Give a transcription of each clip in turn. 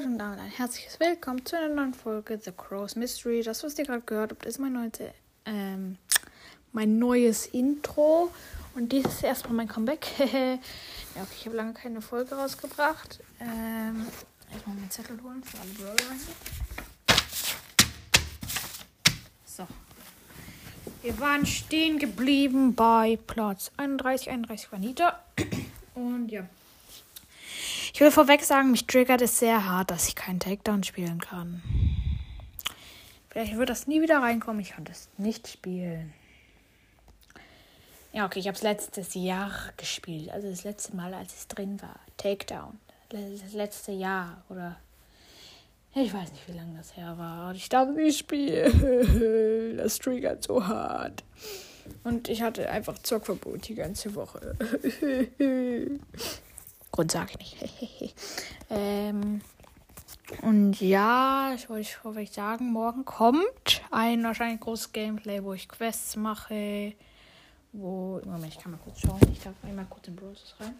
Leute und damit ein herzliches Willkommen zu einer neuen Folge The Crow's Mystery. Das, was ihr gerade gehört habt, ist mein, neue, ähm, mein neues Intro. Und dies ist erstmal mein Comeback. ja, okay, ich habe lange keine Folge rausgebracht. Ähm, erstmal meinen Zettel holen für alle Brawler. So. Wir waren stehen geblieben bei Platz 31, 31 war Nita. Und ja. Ich will vorweg sagen, mich triggert es sehr hart, dass ich keinen Takedown spielen kann. Vielleicht wird das nie wieder reinkommen. Ich kann das nicht spielen. Ja, okay, ich habe es letztes Jahr gespielt. Also das letzte Mal, als es drin war. Takedown. Das letzte Jahr oder. Ich weiß nicht, wie lange das her war. Ich darf nicht spielen. Das triggert so hart. Und ich hatte einfach Zockverbot die ganze Woche. Grund sage ich nicht. ähm, und ja, ich wollte vorweg sagen, morgen kommt ein wahrscheinlich großes Gameplay, wo ich Quests mache. Wo. Moment, ich kann mal kurz schauen. Ich darf einmal kurz in Browsers rein.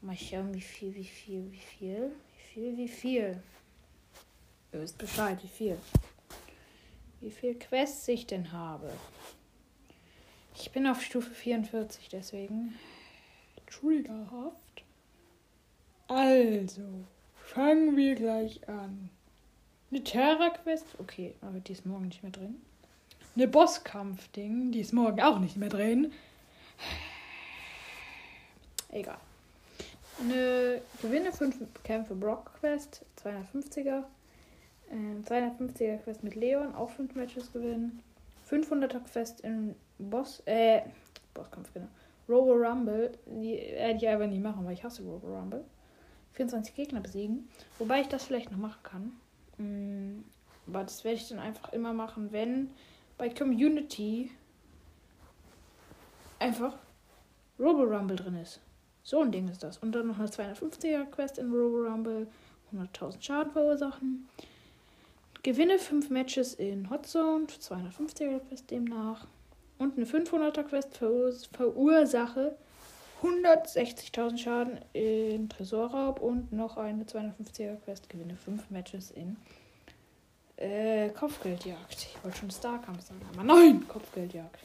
Mal schauen, wie viel, wie viel, wie viel. Wie viel, wie viel. Ihr wisst Bescheid, wie viel. Wie viel Quests ich denn habe. Ich bin auf Stufe 44, deswegen. Triggerhaft. Also, fangen wir gleich an. Eine Terra-Quest, okay, aber die ist morgen nicht mehr drin. Eine Bosskampf-Ding, die ist morgen auch nicht mehr drin. Egal. Eine Gewinne 5 Kämpfe Brock-Quest, 250er. Ähm, 250er Quest mit Leon, auch 5 Matches gewinnen. 500er Quest in Boss, äh, Bosskampf, genau. Robo Rumble, die werde ich einfach nicht machen, weil ich hasse Robo Rumble. 24 Gegner besiegen. Wobei ich das vielleicht noch machen kann. Mm, aber das werde ich dann einfach immer machen, wenn bei Community einfach Robo Rumble drin ist. So ein Ding ist das. Und dann noch eine 250er Quest in Robo Rumble. 100.000 Schaden verursachen. Gewinne 5 Matches in Hot Zone. 250er Quest demnach. Und eine 500er Quest verursache 160.000 Schaden in Tresorraub und noch eine 250er Quest. Gewinne 5 Matches in äh, Kopfgeldjagd. Ich wollte schon Starkampf sagen, aber nein, Kopfgeldjagd.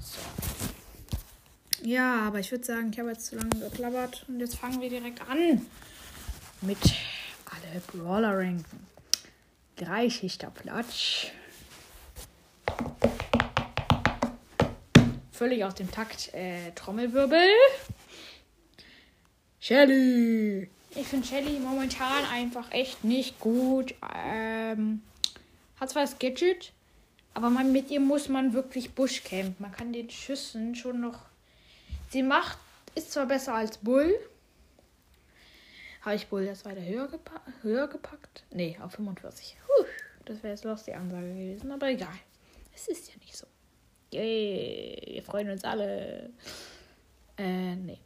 So. Ja, aber ich würde sagen, ich habe jetzt zu lange geklappert und jetzt fangen wir direkt an mit alle Brawler ranken. Dreischichter Platz. Völlig aus dem Takt. Äh, Trommelwirbel. Shelly. Ich finde Shelly momentan einfach echt nicht gut. Ähm, hat zwar das Gadget, aber man, mit ihr muss man wirklich Buschcamp. Man kann den Schüssen schon noch. Sie macht, ist zwar besser als Bull. Habe ich Bull jetzt weiter höher, gepa höher gepackt? Nee, auf 45. Puh, das wäre jetzt los die Ansage gewesen, aber egal. Es ist ja nicht so. Yay, wir freuen uns alle. Äh, nee.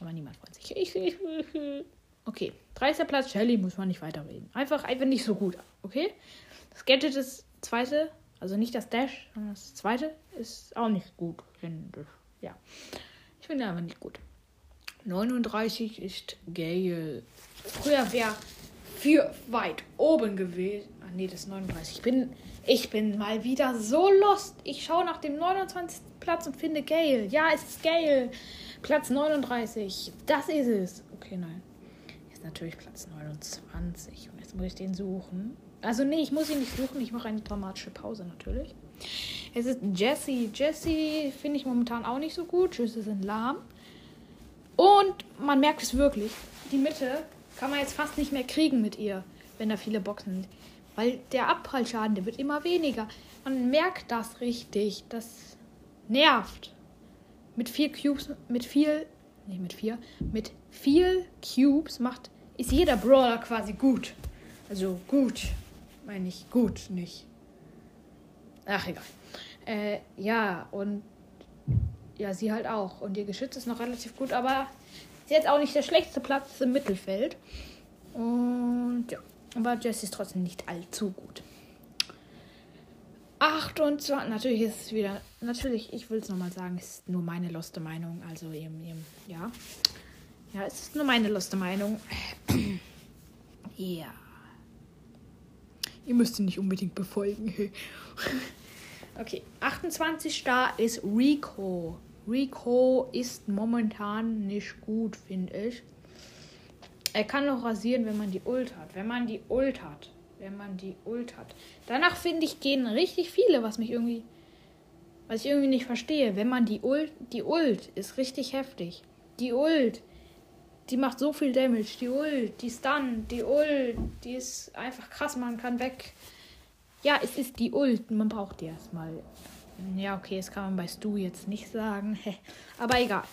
Aber niemand freut sich. Okay, 30. Platz, Shelly, muss man nicht weiterreden. Einfach, einfach nicht so gut, okay? Das Gadget ist zweite, also nicht das Dash, sondern das zweite ist auch nicht gut. Ja. Ich finde aber nicht gut. 39 ist Gale. Früher wäre für weit oben gewesen. Ach nee, das ist 39. Ich bin ich bin mal wieder so lost. Ich schaue nach dem 29. Platz und finde Gale. Ja, es ist Gale. Platz 39. Das ist es. Okay, nein. Ist natürlich Platz 29. Und jetzt muss ich den suchen. Also, nee, ich muss ihn nicht suchen. Ich mache eine dramatische Pause natürlich. Es ist Jessie. Jessie finde ich momentan auch nicht so gut. Schüsse sind lahm. Und man merkt es wirklich. Die Mitte kann man jetzt fast nicht mehr kriegen mit ihr, wenn da viele Boxen sind. Weil der Abprallschaden, der wird immer weniger. Man merkt das richtig. Das nervt. Mit vier Cubes, mit viel, nicht mit vier, mit vier Cubes macht, ist jeder Brawler quasi gut. Also gut, meine ich gut, nicht. Ach, egal. Äh, ja, und ja, sie halt auch. Und ihr Geschütz ist noch relativ gut, aber sie hat auch nicht der schlechteste Platz im Mittelfeld. Und ja. Aber Jesse ist trotzdem nicht allzu gut. 28, natürlich ist es wieder, natürlich, ich will es nochmal sagen, es ist nur meine loste Meinung. Also, eben, eben, ja. Ja, es ist nur meine loste Meinung. Ja. Ihr müsst ihn nicht unbedingt befolgen. okay, 28 Star ist Rico. Rico ist momentan nicht gut, finde ich. Er kann noch rasieren, wenn man die Ult hat. Wenn man die Ult hat. Wenn man die Ult hat. Danach finde ich, gehen richtig viele, was mich irgendwie. Was ich irgendwie nicht verstehe. Wenn man die Ult. Die Ult ist richtig heftig. Die Ult. Die macht so viel Damage. Die Ult, die Stun, die Ult, die ist einfach krass. Man kann weg. Ja, es ist die Ult. Man braucht die erstmal. Ja, okay, das kann man bei Stu jetzt nicht sagen. Aber egal.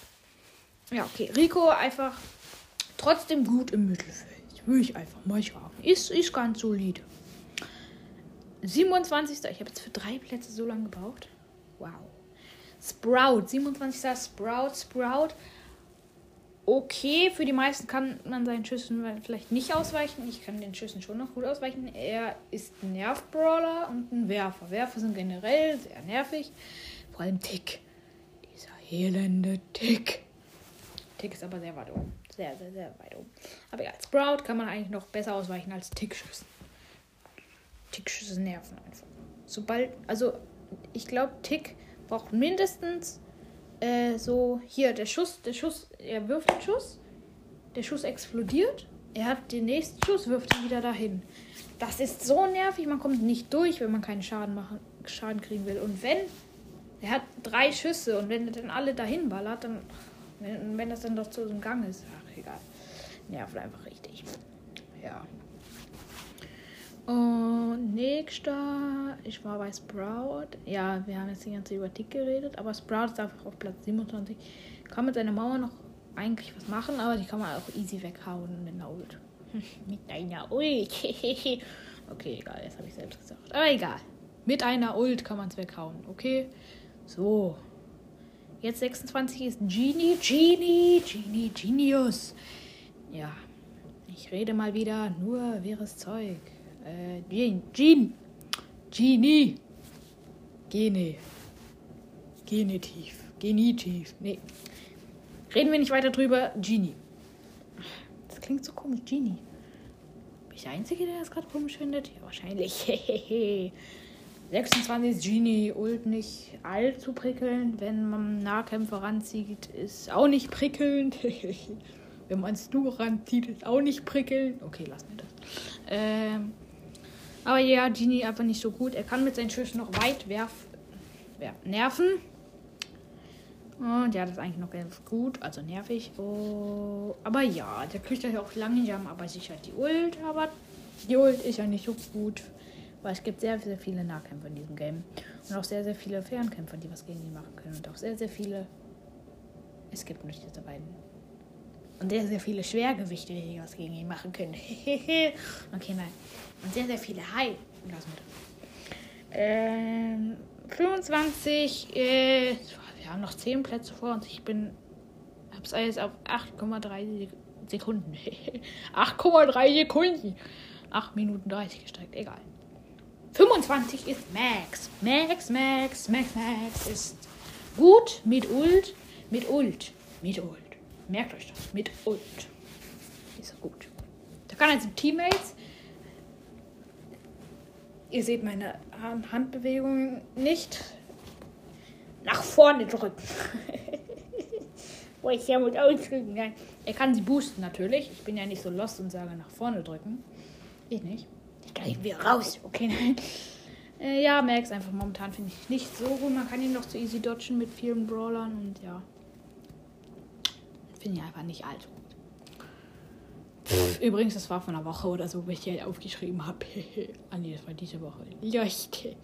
Ja, okay. Rico einfach trotzdem gut im Mittelfeld. Würde ich einfach mal sagen. Ist, ist ganz solide. 27. Ich habe jetzt für drei Plätze so lange gebraucht. Wow. Sprout. 27. Sprout. Sprout. Okay, für die meisten kann man seinen Schüssen vielleicht nicht ausweichen. Ich kann den Schüssen schon noch gut ausweichen. Er ist ein Nerv-Brawler und ein Werfer. Werfer sind generell sehr nervig. Vor allem Tick. Dieser elende Tick. Tick ist aber sehr weit oben. Sehr, sehr, sehr weit oben. Aber ja, als Sprout kann man eigentlich noch besser ausweichen als Tickschüsse. Tickschüsse nerven einfach. Sobald, also ich glaube, Tick braucht mindestens äh, so hier der Schuss, der Schuss, er wirft den Schuss, der Schuss explodiert, er hat den nächsten Schuss, wirft ihn wieder dahin. Das ist so nervig, man kommt nicht durch, wenn man keinen Schaden machen, Schaden kriegen will. Und wenn er hat drei Schüsse und wenn er dann alle dahin ballert, dann wenn, wenn das dann doch zu so einem Gang ist, ach egal. Nervt einfach richtig. Ja. Und nächster, ich war bei Sprout. Ja, wir haben jetzt die ganze Zeit über Tick geredet, aber Sprout ist einfach auf Platz 27. Kann mit seiner Mauer noch eigentlich was machen, aber die kann man auch easy weghauen mit einer Ult. mit einer Ult. okay, egal, jetzt habe ich selbst gesagt. Aber egal. Mit einer Ult kann man es weghauen, okay? So. Jetzt 26 ist Genie, Genie, Genie, Genius. Ja, ich rede mal wieder nur wirres Zeug. Äh, Jean, Jean, Genie, Gene, Genitiv, Genitiv. Nee, reden wir nicht weiter drüber. Genie. Das klingt so komisch, Genie. Bin ich der Einzige, der das gerade komisch findet? Ja, wahrscheinlich. 26 ist Genie Ult nicht allzu prickelnd. Wenn man Nahkämpfer ranzieht, ist auch nicht prickelnd. Wenn man Stu ranzieht, ist auch nicht prickelnd. Okay, lass mir das. Ähm, aber ja, Genie einfach nicht so gut. Er kann mit seinen Schüssen noch weit werfen. nerven. Und ja, das ist eigentlich noch ganz gut, also nervig. Oh, aber ja, der kriegt ja auch langsam, aber sicher die Ult. Aber die Ult ist ja nicht so gut. Weil es gibt sehr, sehr viele Nahkämpfer in diesem Game. Und auch sehr, sehr viele Fernkämpfer, die was gegen ihn machen können. Und auch sehr, sehr viele. Es gibt nicht diese beiden. Und sehr, sehr viele Schwergewichte, die was gegen ihn machen können. okay, nein. Und sehr, sehr viele Heil. Lass das. Ähm, 25. Äh, wir haben noch 10 Plätze vor uns. Ich bin. Hab's alles auf 8,3 Sekunden. 8,3 Sekunden. 8 Minuten 30 gesteigt. Egal. 25 ist Max. Max, Max, Max, Max ist gut mit Ult. Mit Ult. Mit Ult. Merkt euch das. Mit Ult. Ist er gut. Da kann also Teammates. Ihr seht meine Handbewegungen nicht. Nach vorne drücken. Wo ich ja mit ausdrücken kann. Er kann sie boosten natürlich. Ich bin ja nicht so lost und sage nach vorne drücken. Ich nicht. Gleich wir raus. Okay, nein. Äh, ja, Max einfach momentan finde ich nicht so gut. Man kann ihn noch zu easy dodgen mit vielen Brawlern und ja. Finde ich einfach nicht allzu gut. Übrigens, das war von einer Woche oder so, wo ich hier aufgeschrieben habe. ah, nee, das war diese Woche. Leuchte.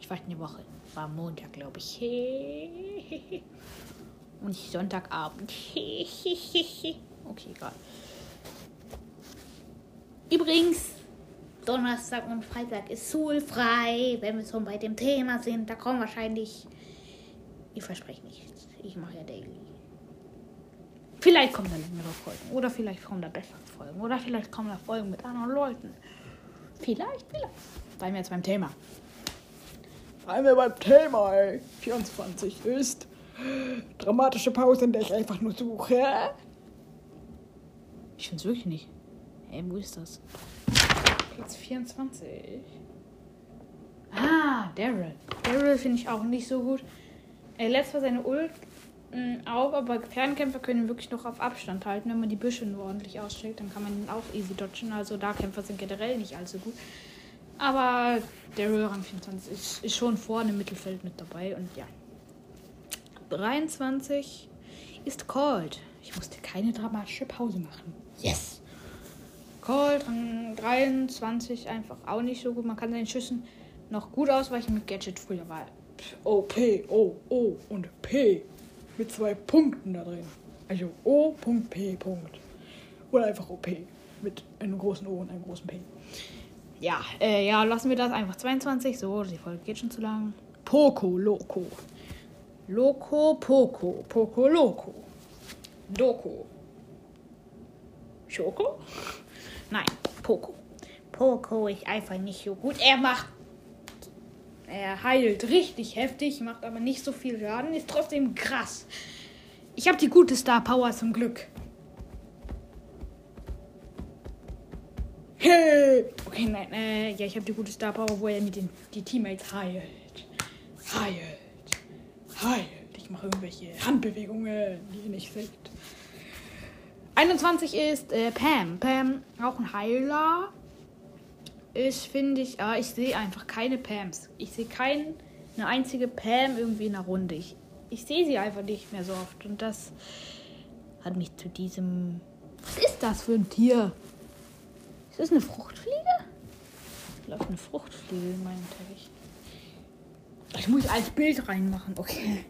Ich war eine Woche. War Montag, glaube ich. Und nicht Sonntagabend. okay, egal. Übrigens, Donnerstag und Freitag ist schulfrei. Wenn wir schon bei dem Thema sind, da kommen wahrscheinlich. Ich verspreche nichts. Ich mache ja Daily. Vielleicht kommen da längere Folgen. Oder vielleicht kommen da bessere Folgen. Oder vielleicht kommen da Folgen mit anderen Leuten. Vielleicht, vielleicht. Bleiben wir jetzt beim Thema. Bleiben wir beim Thema, ey. 24 ist dramatische Pause, in der ich einfach nur suche. Ich finde es wirklich nicht. Ey, wo ist das? Platz 24. Ah, Daryl. Daryl finde ich auch nicht so gut. Er lässt zwar seine Ult mh, auf, aber Fernkämpfer können wirklich noch auf Abstand halten. Wenn man die Büsche nur ordentlich ausschlägt, dann kann man ihn auch easy dodgen. Also Darkämpfer sind generell nicht allzu gut. Aber Daryl Rang 24 ist, ist schon vorne im Mittelfeld mit dabei. Und ja. 23 ist Cold. Ich musste keine dramatische Pause machen. Yes! Cold Rang 23 einfach auch nicht so gut. Man kann seinen Schüssen noch gut ausweichen mit Gadget. Früher war O, P, O, O und P. Mit zwei Punkten da drin. Also O, Punkt, P, Punkt. Oder einfach OP. Mit einem großen O und einem großen P. Ja, äh, ja, lassen wir das einfach 22. So, die Folge geht schon zu lang. Poco Loco. Loco Poco. Poco Loco. Loco. Schoko? Nein, Poco. Poco ist einfach nicht so gut. Er macht. Er heilt richtig heftig, macht aber nicht so viel Schaden, ist trotzdem krass. Ich habe die gute Star Power zum Glück. Hey! Okay, nein, äh, ja, ich habe die gute Star Power, wo er mit den die Teammates heilt. Heilt. Heilt. Ich mache irgendwelche Handbewegungen, die ihr nicht seht. 21 ist äh, Pam. Pam, auch ein Heiler. Ist, finde ich, aber ich sehe einfach keine Pams. Ich sehe keine einzige Pam irgendwie in der Runde. Ich, ich sehe sie einfach nicht mehr so oft. Und das hat mich zu diesem. Was ist das für ein Tier? Ist das eine Fruchtfliege? Ich glaube, eine Fruchtfliege in meinem Teppich. Ich muss als Bild reinmachen. Okay.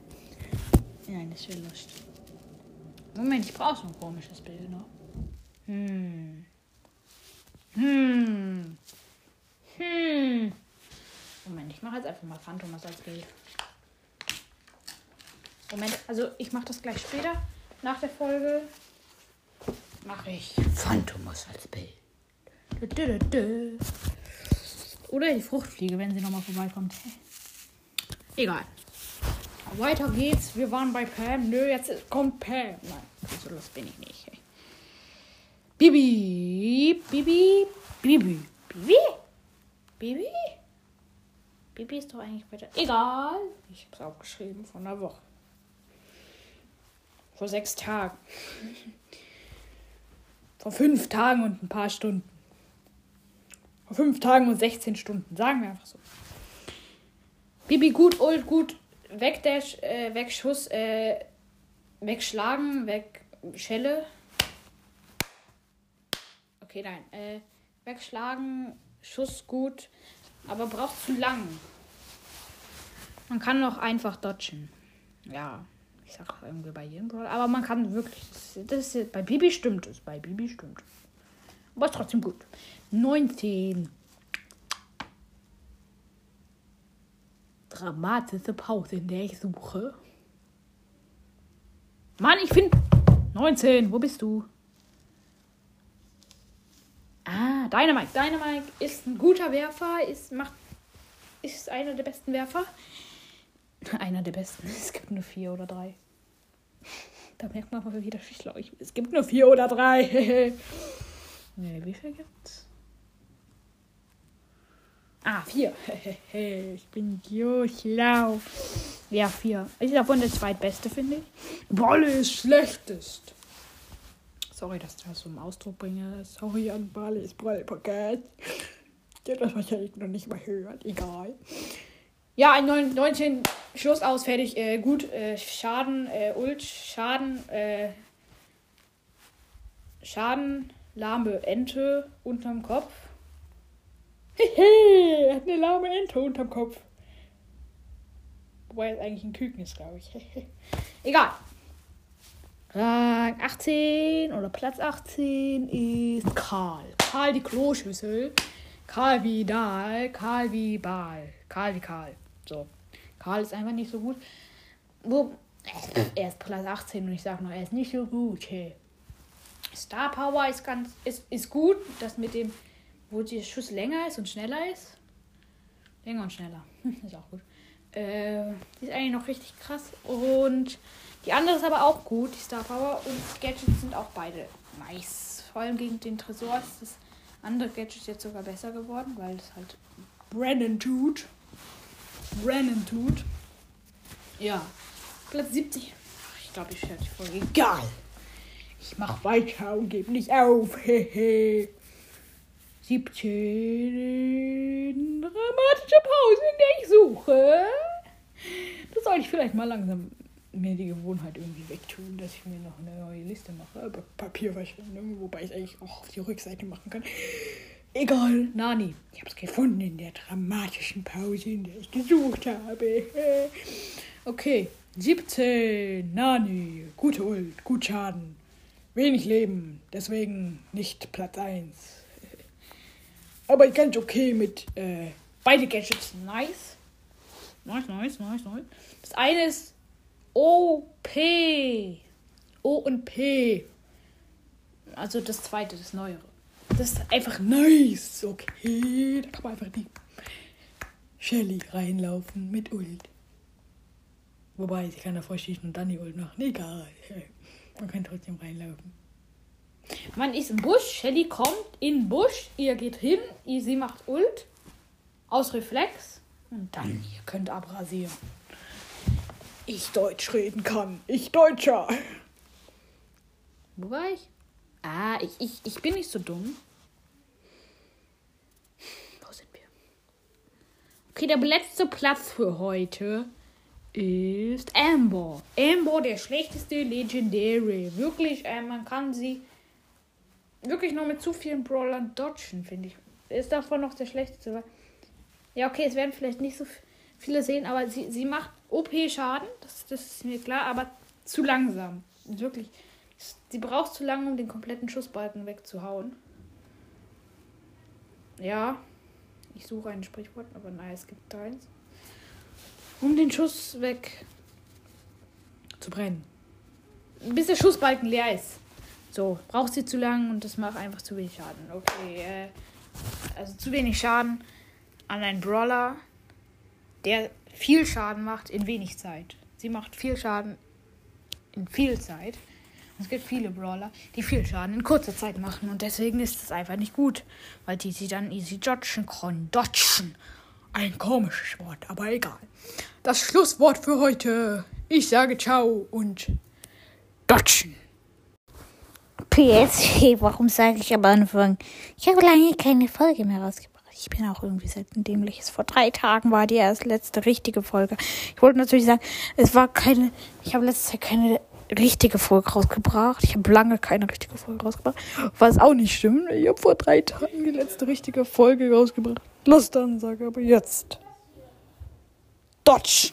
Nein, das wäre Lust. Moment, ich brauche so ein komisches Bild noch. Hm. Hm. Hm. Moment, ich mache jetzt einfach mal Phantomas als Bild. Moment, also ich mache das gleich später. Nach der Folge mache ich Phantomas als Bild. Dö, dö, dö. Oder die Fruchtfliege, wenn sie nochmal vorbeikommt. Egal. Weiter geht's. Wir waren bei Pam. Nö, jetzt kommt Pam. Nein, so los bin ich nicht. Hey. Bibi. Bibi. Bibi. Bibi. Bibi. Bibi ist doch eigentlich weiter. Egal. Ich hab's aufgeschrieben von einer Woche. Vor sechs Tagen. Vor fünf Tagen und ein paar Stunden. Vor fünf Tagen und 16 Stunden. Sagen wir einfach so. Bibi gut, Ult gut, Wegdash, äh, Wegschuss, äh, Wegschlagen, Wegschelle. Okay, nein. Äh, wegschlagen, Schuss gut, aber braucht zu lang. Man kann noch einfach dodgen. Ja, ich sag irgendwie bei jedem Brawler, aber man kann wirklich. Das ist, bei Bibi stimmt es, bei Bibi stimmt. Aber ist trotzdem gut. 19. Dramatische Pause, in der ich suche. Mann, ich finde 19. Wo bist du? Ah, Dynamite. Dynamite ist ein guter Werfer, ist, macht, ist einer der besten Werfer. Einer der besten. Es gibt nur vier oder drei. Da merkt man mal wieder, wie schlau ich bin. Es gibt nur vier oder drei. nee, wie viel gibt's? Ah, vier. ich bin so schlau. Ja, vier. Ist davon der zweitbeste, finde ich. Wolle ist schlechtest. Sorry, dass ich das so im Ausdruck bringe. Sorry an Bali's Brallpaket. Der das wahrscheinlich noch nicht mal hört. Egal. Ja, ein 19 Schluss aus, fertig. Äh, gut, äh, Schaden, äh, Ult, Schaden, äh, Schaden, lahme Ente unterm Kopf. Er hat eine lahme Ente unterm Kopf. Wobei es eigentlich ein Küken ist, glaube ich. Egal. Rang 18 oder Platz 18 ist Karl. Karl die Kloschüssel. Karl wie Dahl. Karl wie Baal. Karl wie Karl. So. Karl ist einfach nicht so gut. Er ist Platz 18 und ich sage noch, er ist nicht so gut. Hey. Star Power ist ganz ist, ist gut. Das mit dem, wo der Schuss länger ist und schneller ist. Länger und schneller. ist auch gut. Äh, die ist eigentlich noch richtig krass. Und die andere ist aber auch gut, die Star Power. Und Gadgets sind auch beide nice. Vor allem gegen den Tresor ist das andere Gadget jetzt sogar besser geworden, weil es halt Brennan tut. Brennan tut. Ja. Platz 70. Ich glaube, ich werde die Folge. Egal. Ich mach weiter und gebe nicht auf. Hehe. 17 dramatische Pause, in der ich suche. Das soll ich vielleicht mal langsam mir die Gewohnheit irgendwie wegtun, dass ich mir noch eine neue Liste mache. Aber Papierverschwendung, wobei ich es eigentlich auch auf die Rückseite machen kann. Egal, Nani. Ich habe es gefunden in der dramatischen Pause, in der ich gesucht habe. Okay, 17. Nani. Gute Ult, gut Schaden. Wenig Leben, deswegen nicht Platz 1. Aber ganz okay mit äh, beide Gadgets. Nice. Nice, nice, nice, nice. Das eine ist OP. O und P. Also das zweite, das neuere. Das ist einfach nice. Okay, da kann man einfach die Shelly reinlaufen mit Ult. Wobei, sie kann davor schießen und dann die Ult machen. Egal. Man kann trotzdem reinlaufen. Man ist im Busch, Shelly kommt in Busch, ihr geht hin, ihr, sie macht Ult. Aus Reflex. Und dann, ihr könnt abrasieren. Ich Deutsch reden kann. Ich Deutscher. Wo war ich? Ah, ich, ich, ich bin nicht so dumm. Wo sind wir? Okay, der letzte Platz für heute ist Amber. Amber, der schlechteste Legendary. Wirklich, äh, man kann sie wirklich nur mit zu vielen Brawlern dodgen, finde ich. Ist davon noch der schlechteste. Ja, okay, es werden vielleicht nicht so viele sehen, aber sie, sie macht OP-Schaden, das, das ist mir klar, aber zu langsam. Wirklich. Sie braucht zu lange, um den kompletten Schussbalken wegzuhauen. Ja, ich suche ein Sprichwort, aber nein, es gibt keins. Um den Schuss weg zu brennen. Bis der Schussbalken leer ist. So, braucht sie zu lang und das macht einfach zu wenig Schaden. Okay, äh, also zu wenig Schaden an einen Brawler, der viel Schaden macht in wenig Zeit. Sie macht viel Schaden in viel Zeit. Es gibt viele Brawler, die viel Schaden in kurzer Zeit machen und deswegen ist es einfach nicht gut, weil die sie dann easy dodgen können. Dodgen. Ein komisches Wort, aber egal. Das Schlusswort für heute. Ich sage ciao und dodgen. PS, warum sage ich am Anfang? Ich habe lange keine Folge mehr rausgebracht. Ich bin auch irgendwie selten dämlich. Vor drei Tagen war die erst letzte richtige Folge. Ich wollte natürlich sagen, es war keine, ich habe letzte Zeit keine richtige Folge rausgebracht. Ich habe lange keine richtige Folge rausgebracht. Was auch nicht stimmt. Ich habe vor drei Tagen die letzte richtige Folge rausgebracht. Dann, sage aber jetzt. Dodge.